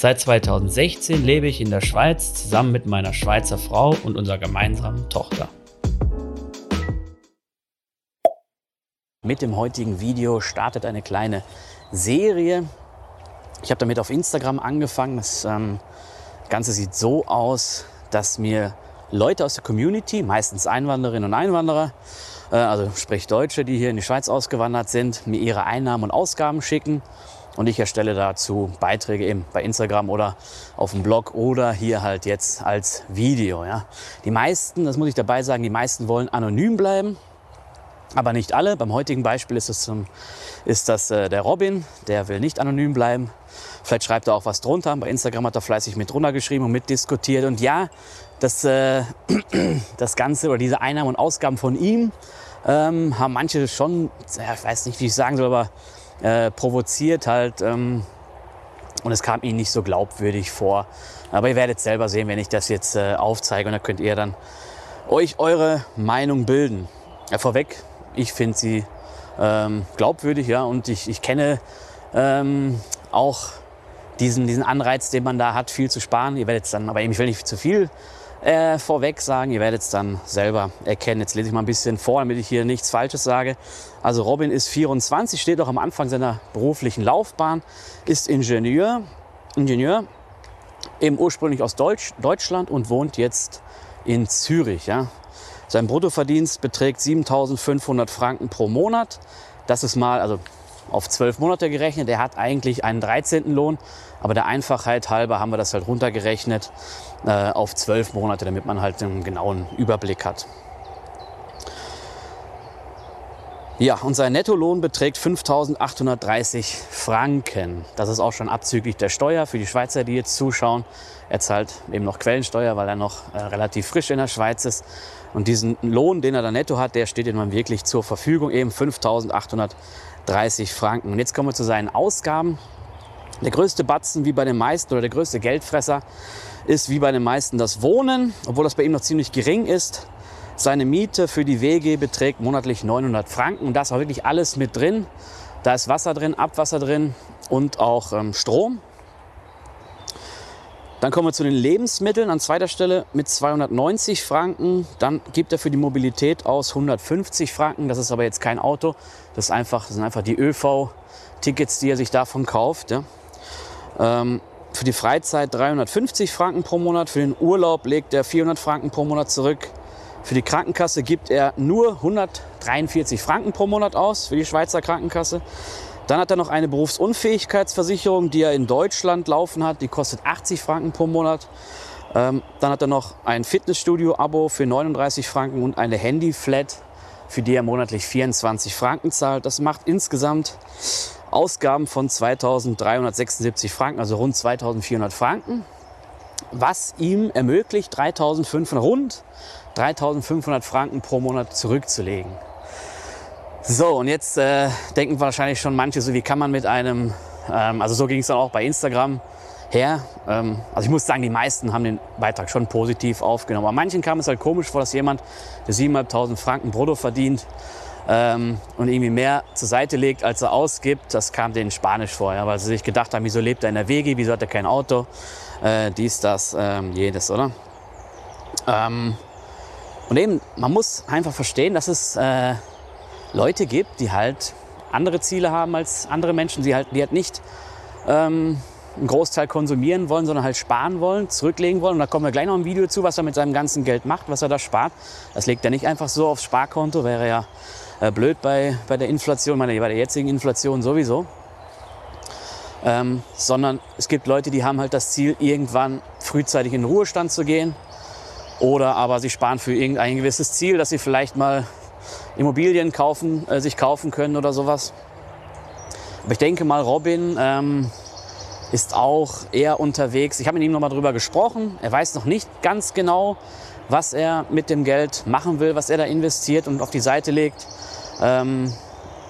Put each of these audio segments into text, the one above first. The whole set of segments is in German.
Seit 2016 lebe ich in der Schweiz zusammen mit meiner Schweizer Frau und unserer gemeinsamen Tochter. Mit dem heutigen Video startet eine kleine Serie. Ich habe damit auf Instagram angefangen. Das ähm, Ganze sieht so aus, dass mir Leute aus der Community, meistens Einwanderinnen und Einwanderer, äh, also sprich Deutsche, die hier in die Schweiz ausgewandert sind, mir ihre Einnahmen und Ausgaben schicken. Und ich erstelle dazu Beiträge eben bei Instagram oder auf dem Blog oder hier halt jetzt als Video. Ja. Die meisten, das muss ich dabei sagen, die meisten wollen anonym bleiben. Aber nicht alle. Beim heutigen Beispiel ist, es, ist das äh, der Robin, der will nicht anonym bleiben. Vielleicht schreibt er auch was drunter. Bei Instagram hat er fleißig mit drunter geschrieben und mitdiskutiert. Und ja, das, äh, das Ganze oder diese Einnahmen und Ausgaben von ihm ähm, haben manche schon, ja, ich weiß nicht, wie ich sagen soll, aber äh, provoziert halt. Ähm, und es kam ihnen nicht so glaubwürdig vor. Aber ihr werdet selber sehen, wenn ich das jetzt äh, aufzeige. Und da könnt ihr dann euch eure Meinung bilden. Ja, vorweg, ich finde sie ähm, glaubwürdig, ja, und ich, ich kenne ähm, auch diesen, diesen Anreiz, den man da hat, viel zu sparen. Ihr werdet es dann, aber ich will nicht zu viel äh, vorweg sagen, ihr werdet es dann selber erkennen. Jetzt lese ich mal ein bisschen vor, damit ich hier nichts Falsches sage. Also Robin ist 24, steht auch am Anfang seiner beruflichen Laufbahn, ist Ingenieur, Ingenieur eben ursprünglich aus Deutsch, Deutschland und wohnt jetzt in Zürich. Ja. Sein Bruttoverdienst beträgt 7.500 Franken pro Monat. Das ist mal, also auf zwölf Monate gerechnet. Er hat eigentlich einen 13. Lohn, aber der Einfachheit halber haben wir das halt runtergerechnet äh, auf zwölf Monate, damit man halt einen genauen Überblick hat. Ja, und sein Nettolohn beträgt 5.830 Franken. Das ist auch schon abzüglich der Steuer für die Schweizer, die jetzt zuschauen. Er zahlt eben noch Quellensteuer, weil er noch äh, relativ frisch in der Schweiz ist. Und diesen Lohn, den er da netto hat, der steht ihm wirklich zur Verfügung, eben 5.830 Franken. Und jetzt kommen wir zu seinen Ausgaben. Der größte Batzen, wie bei den meisten, oder der größte Geldfresser, ist wie bei den meisten das Wohnen, obwohl das bei ihm noch ziemlich gering ist. Seine Miete für die WG beträgt monatlich 900 Franken und da ist auch wirklich alles mit drin. Da ist Wasser drin, Abwasser drin und auch ähm, Strom. Dann kommen wir zu den Lebensmitteln an zweiter Stelle mit 290 Franken. Dann gibt er für die Mobilität aus 150 Franken. Das ist aber jetzt kein Auto. Das, ist einfach, das sind einfach die ÖV-Tickets, die er sich davon kauft. Ja. Ähm, für die Freizeit 350 Franken pro Monat. Für den Urlaub legt er 400 Franken pro Monat zurück. Für die Krankenkasse gibt er nur 143 Franken pro Monat aus, für die Schweizer Krankenkasse. Dann hat er noch eine Berufsunfähigkeitsversicherung, die er in Deutschland laufen hat. Die kostet 80 Franken pro Monat. Ähm, dann hat er noch ein Fitnessstudio-Abo für 39 Franken und eine Handy-Flat, für die er monatlich 24 Franken zahlt. Das macht insgesamt Ausgaben von 2376 Franken, also rund 2400 Franken, was ihm ermöglicht, 3500, rund 3500 Franken pro Monat zurückzulegen. So, und jetzt äh, denken wahrscheinlich schon manche, so wie kann man mit einem, ähm, also so ging es dann auch bei Instagram her. Ähm, also ich muss sagen, die meisten haben den Beitrag schon positiv aufgenommen. Aber manchen kam es halt komisch vor, dass jemand, der 7.500 Franken brutto verdient ähm, und irgendwie mehr zur Seite legt, als er ausgibt, das kam denen spanisch vor. Ja, weil sie sich gedacht haben, wieso lebt er in der Wege, wieso hat er kein Auto, äh, dies, das, ähm, jedes, oder? Ähm, und eben, man muss einfach verstehen, dass es äh, Leute gibt, die halt andere Ziele haben als andere Menschen, die halt, die halt nicht ähm, einen Großteil konsumieren wollen, sondern halt sparen wollen, zurücklegen wollen. Und da kommen wir gleich noch ein Video zu, was er mit seinem ganzen Geld macht, was er da spart. Das legt er nicht einfach so aufs Sparkonto, wäre ja äh, blöd bei, bei der Inflation, meine, bei der jetzigen Inflation sowieso. Ähm, sondern es gibt Leute, die haben halt das Ziel, irgendwann frühzeitig in den Ruhestand zu gehen oder aber sie sparen für irgendein gewisses Ziel, dass sie vielleicht mal Immobilien kaufen, äh, sich kaufen können oder sowas. Aber ich denke mal, Robin ähm, ist auch eher unterwegs. Ich habe mit ihm nochmal drüber gesprochen. Er weiß noch nicht ganz genau, was er mit dem Geld machen will, was er da investiert und auf die Seite legt. Ähm,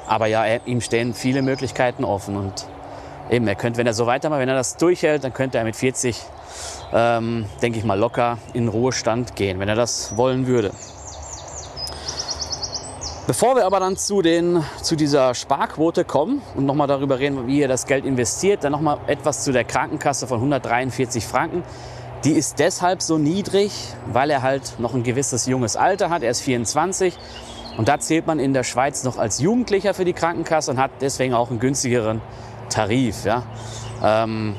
aber ja, er, ihm stehen viele Möglichkeiten offen. Und eben, er könnte, wenn er so weitermacht, wenn er das durchhält, dann könnte er mit 40, ähm, denke ich mal, locker in Ruhestand gehen, wenn er das wollen würde. Bevor wir aber dann zu, den, zu dieser Sparquote kommen und nochmal darüber reden, wie ihr das Geld investiert, dann nochmal etwas zu der Krankenkasse von 143 Franken. Die ist deshalb so niedrig, weil er halt noch ein gewisses junges Alter hat. Er ist 24 und da zählt man in der Schweiz noch als Jugendlicher für die Krankenkasse und hat deswegen auch einen günstigeren Tarif. Ja. Ähm,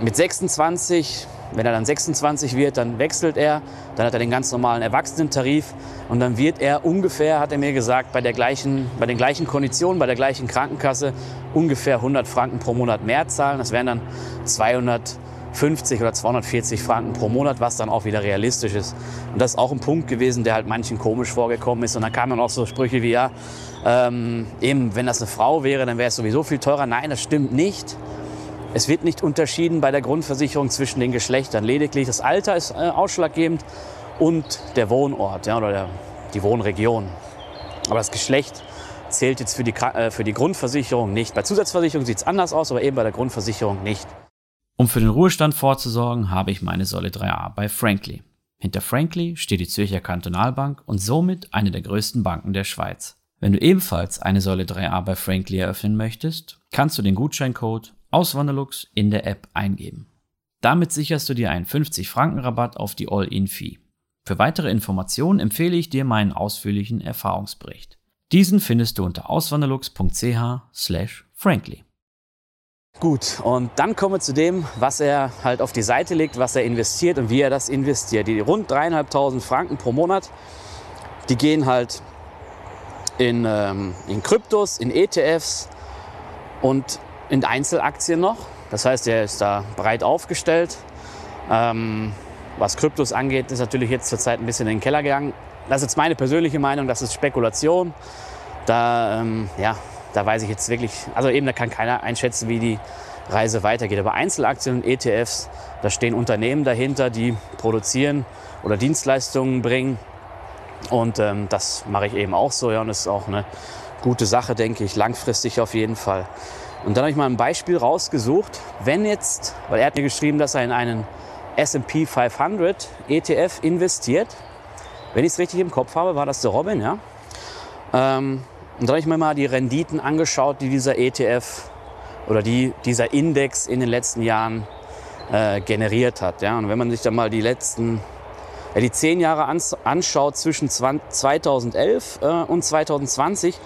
mit 26 wenn er dann 26 wird, dann wechselt er, dann hat er den ganz normalen Erwachsenentarif und dann wird er ungefähr, hat er mir gesagt, bei, der gleichen, bei den gleichen Konditionen, bei der gleichen Krankenkasse ungefähr 100 Franken pro Monat mehr zahlen. Das wären dann 250 oder 240 Franken pro Monat, was dann auch wieder realistisch ist. Und das ist auch ein Punkt gewesen, der halt manchen komisch vorgekommen ist. Und dann kamen dann auch so Sprüche wie, ja, ähm, eben, wenn das eine Frau wäre, dann wäre es sowieso viel teurer. Nein, das stimmt nicht. Es wird nicht unterschieden bei der Grundversicherung zwischen den Geschlechtern. Lediglich das Alter ist äh, ausschlaggebend und der Wohnort ja, oder der, die Wohnregion. Aber das Geschlecht zählt jetzt für die, äh, für die Grundversicherung nicht. Bei Zusatzversicherung sieht es anders aus, aber eben bei der Grundversicherung nicht. Um für den Ruhestand vorzusorgen, habe ich meine Säule 3a bei Frankly. Hinter Frankly steht die Zürcher Kantonalbank und somit eine der größten Banken der Schweiz. Wenn du ebenfalls eine Säule 3a bei Frankly eröffnen möchtest, kannst du den Gutscheincode Auswanderlux in der App eingeben. Damit sicherst du dir einen 50 Franken Rabatt auf die All-In-Fee. Für weitere Informationen empfehle ich dir meinen ausführlichen Erfahrungsbericht. Diesen findest du unter auswanderlux.ch/frankly. Gut, und dann kommen wir zu dem, was er halt auf die Seite legt, was er investiert und wie er das investiert. Die rund dreieinhalbtausend Franken pro Monat, die gehen halt in, ähm, in Kryptos, in ETFs und in Einzelaktien noch. Das heißt, er ist da breit aufgestellt. Ähm, was Kryptos angeht, ist natürlich jetzt zurzeit ein bisschen in den Keller gegangen. Das ist jetzt meine persönliche Meinung, das ist Spekulation. Da, ähm, ja, da weiß ich jetzt wirklich, also eben da kann keiner einschätzen, wie die Reise weitergeht. Aber Einzelaktien und ETFs, da stehen Unternehmen dahinter, die produzieren oder Dienstleistungen bringen. Und ähm, das mache ich eben auch so. Ja, und das ist auch eine gute Sache, denke ich, langfristig auf jeden Fall. Und dann habe ich mal ein Beispiel rausgesucht. Wenn jetzt, weil er hat mir geschrieben, dass er in einen S&P 500 ETF investiert. Wenn ich es richtig im Kopf habe, war das der Robin, ja. Ähm, und dann habe ich mir mal die Renditen angeschaut, die dieser ETF oder die dieser Index in den letzten Jahren äh, generiert hat. Ja. Und wenn man sich dann mal die letzten, ja, die zehn Jahre anschaut zwischen 2011 äh, und 2020,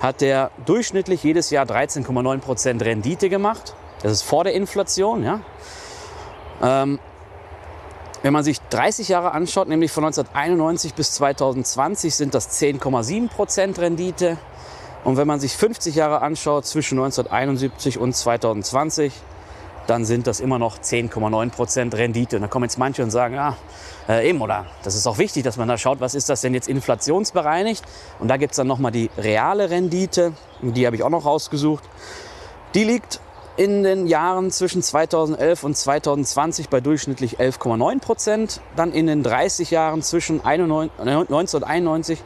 hat der durchschnittlich jedes Jahr 13,9% Rendite gemacht. Das ist vor der Inflation. Ja. Ähm, wenn man sich 30 Jahre anschaut, nämlich von 1991 bis 2020, sind das 10,7% Rendite. Und wenn man sich 50 Jahre anschaut, zwischen 1971 und 2020, dann sind das immer noch 10,9% Rendite. Und da kommen jetzt manche und sagen, ja, äh, eben, oder das ist auch wichtig, dass man da schaut, was ist das denn jetzt inflationsbereinigt. Und da gibt es dann nochmal die reale Rendite, die habe ich auch noch rausgesucht. Die liegt in den Jahren zwischen 2011 und 2020 bei durchschnittlich 11,9 Prozent. Dann in den 30 Jahren zwischen 1991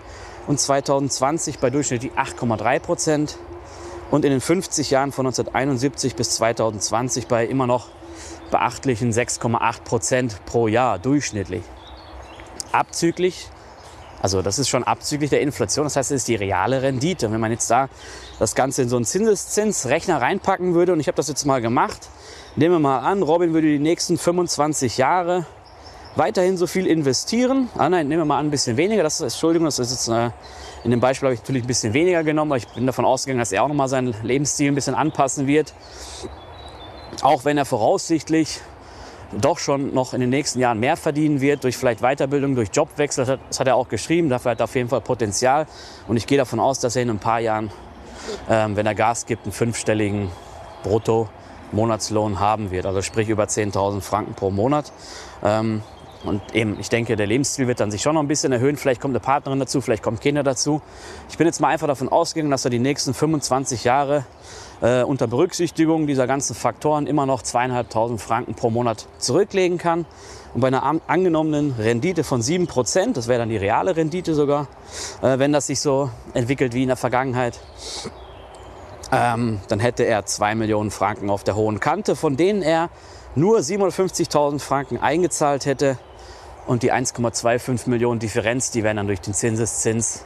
und 2020 bei durchschnittlich 8,3 Prozent und in den 50 Jahren von 1971 bis 2020 bei immer noch beachtlichen 6,8 Prozent pro Jahr durchschnittlich. Abzüglich, also das ist schon abzüglich der Inflation, das heißt, es ist die reale Rendite. Und wenn man jetzt da das Ganze in so einen Zinseszinsrechner reinpacken würde, und ich habe das jetzt mal gemacht, nehmen wir mal an, Robin würde die nächsten 25 Jahre weiterhin so viel investieren. Ah nein, nehmen wir mal an, ein bisschen weniger. Das ist, Entschuldigung, das ist jetzt äh, in dem Beispiel habe ich natürlich ein bisschen weniger genommen, aber ich bin davon ausgegangen, dass er auch nochmal seinen Lebensstil ein bisschen anpassen wird. Auch wenn er voraussichtlich doch schon noch in den nächsten Jahren mehr verdienen wird, durch vielleicht Weiterbildung, durch Jobwechsel. Das hat er auch geschrieben, dafür hat er auf jeden Fall Potenzial. Und ich gehe davon aus, dass er in ein paar Jahren, ähm, wenn er Gas gibt, einen fünfstelligen Brutto-Monatslohn haben wird. Also sprich über 10.000 Franken pro Monat. Ähm, Und eben, ich denke, der Lebensstil wird dann sich schon noch ein bisschen erhöhen. Vielleicht kommt eine Partnerin dazu, vielleicht kommen Kinder dazu. Ich bin jetzt mal einfach davon ausgegangen, dass er die nächsten 25 Jahre äh, unter Berücksichtigung dieser ganzen Faktoren immer noch zweieinhalbtausend Franken pro Monat zurücklegen kann. Und bei einer an angenommenen Rendite von 7%, das wäre dann die reale Rendite sogar, äh, wenn das sich so entwickelt wie in der Vergangenheit, ähm, dann hätte er 2 Millionen Franken auf der hohen Kante, von denen er nur 750.000 Franken eingezahlt hätte und die 1,25 Millionen Differenz, die wären dann durch den Zinseszins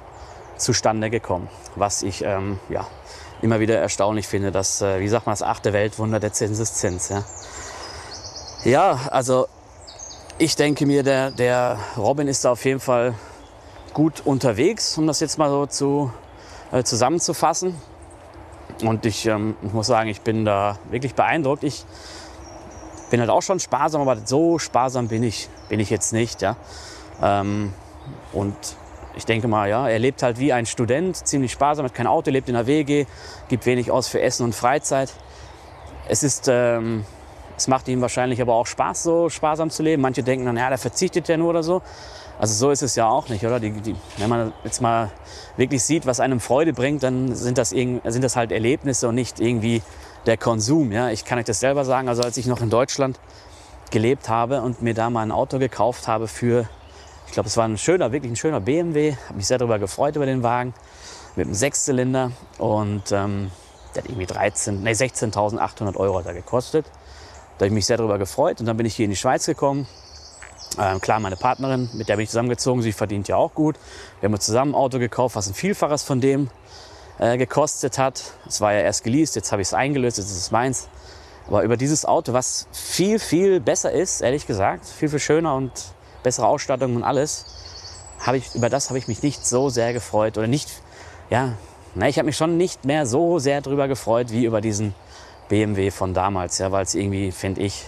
zustande gekommen. Was ich ähm, ja, immer wieder erstaunlich finde, dass, äh, wie sagt man, das achte Weltwunder der Zinseszins. Ja, ja also ich denke mir, der, der Robin ist da auf jeden Fall gut unterwegs, um das jetzt mal so zu, äh, zusammenzufassen. Und ich, ähm, muss sagen, ich bin da wirklich beeindruckt. Ich bin halt auch schon sparsam, aber so sparsam bin ich, bin ich jetzt nicht. Ja? Ähm, und ich denke mal, ja, er lebt halt wie ein Student, ziemlich sparsam, hat kein Auto, lebt in der WG, gibt wenig aus für Essen und Freizeit. Es ist, ähm, es macht ihm wahrscheinlich aber auch Spaß, so sparsam zu leben. Manche denken dann, ja, der verzichtet ja nur oder so. Also so ist es ja auch nicht, oder? Die, die, wenn man jetzt mal wirklich sieht, was einem Freude bringt, dann sind das, sind das halt Erlebnisse und nicht irgendwie der Konsum. Ja? Ich kann euch das selber sagen. Also als ich noch in Deutschland gelebt habe und mir da mal ein Auto gekauft habe für, ich glaube, es war ein schöner, wirklich ein schöner BMW. Habe mich sehr darüber gefreut über den Wagen mit einem Sechszylinder und ähm, der hat irgendwie 13, nee, 16.800 Euro da gekostet. Da habe ich mich sehr darüber gefreut und dann bin ich hier in die Schweiz gekommen. Ähm, klar, meine Partnerin, mit der bin ich zusammengezogen, sie verdient ja auch gut. Wir haben uns zusammen ein Auto gekauft, was ein Vielfaches von dem äh, gekostet hat. Es war ja erst geleast, jetzt habe ich es eingelöst, jetzt ist es meins. Aber über dieses Auto, was viel, viel besser ist, ehrlich gesagt, viel, viel schöner und bessere Ausstattung und alles, habe ich, über das habe ich mich nicht so sehr gefreut. Oder nicht, ja, na, ich habe mich schon nicht mehr so sehr darüber gefreut wie über diesen BMW von damals, ja, weil es irgendwie, finde ich,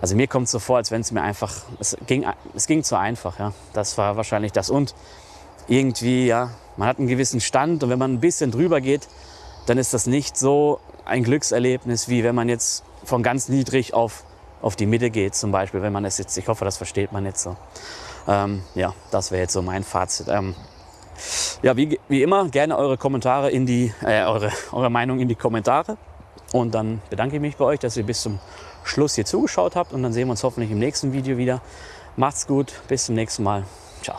also mir kommt es so vor, als wenn es mir einfach, es ging, es ging zu einfach, ja. Das war wahrscheinlich das. Und irgendwie, ja, man hat einen gewissen Stand und wenn man ein bisschen drüber geht, dann ist das nicht so ein Glückserlebnis, wie wenn man jetzt von ganz niedrig auf, auf die Mitte geht, zum Beispiel, wenn man es jetzt, ich hoffe, das versteht man jetzt so. Ähm, ja, das wäre jetzt so mein Fazit. Ähm, ja, wie, wie immer, gerne eure Kommentare in die, äh, eure, eure Meinung in die Kommentare. Und dann bedanke ich mich bei euch, dass ihr bis zum Schluss hier zugeschaut habt. Und dann sehen wir uns hoffentlich im nächsten Video wieder. Macht's gut, bis zum nächsten Mal. Ciao.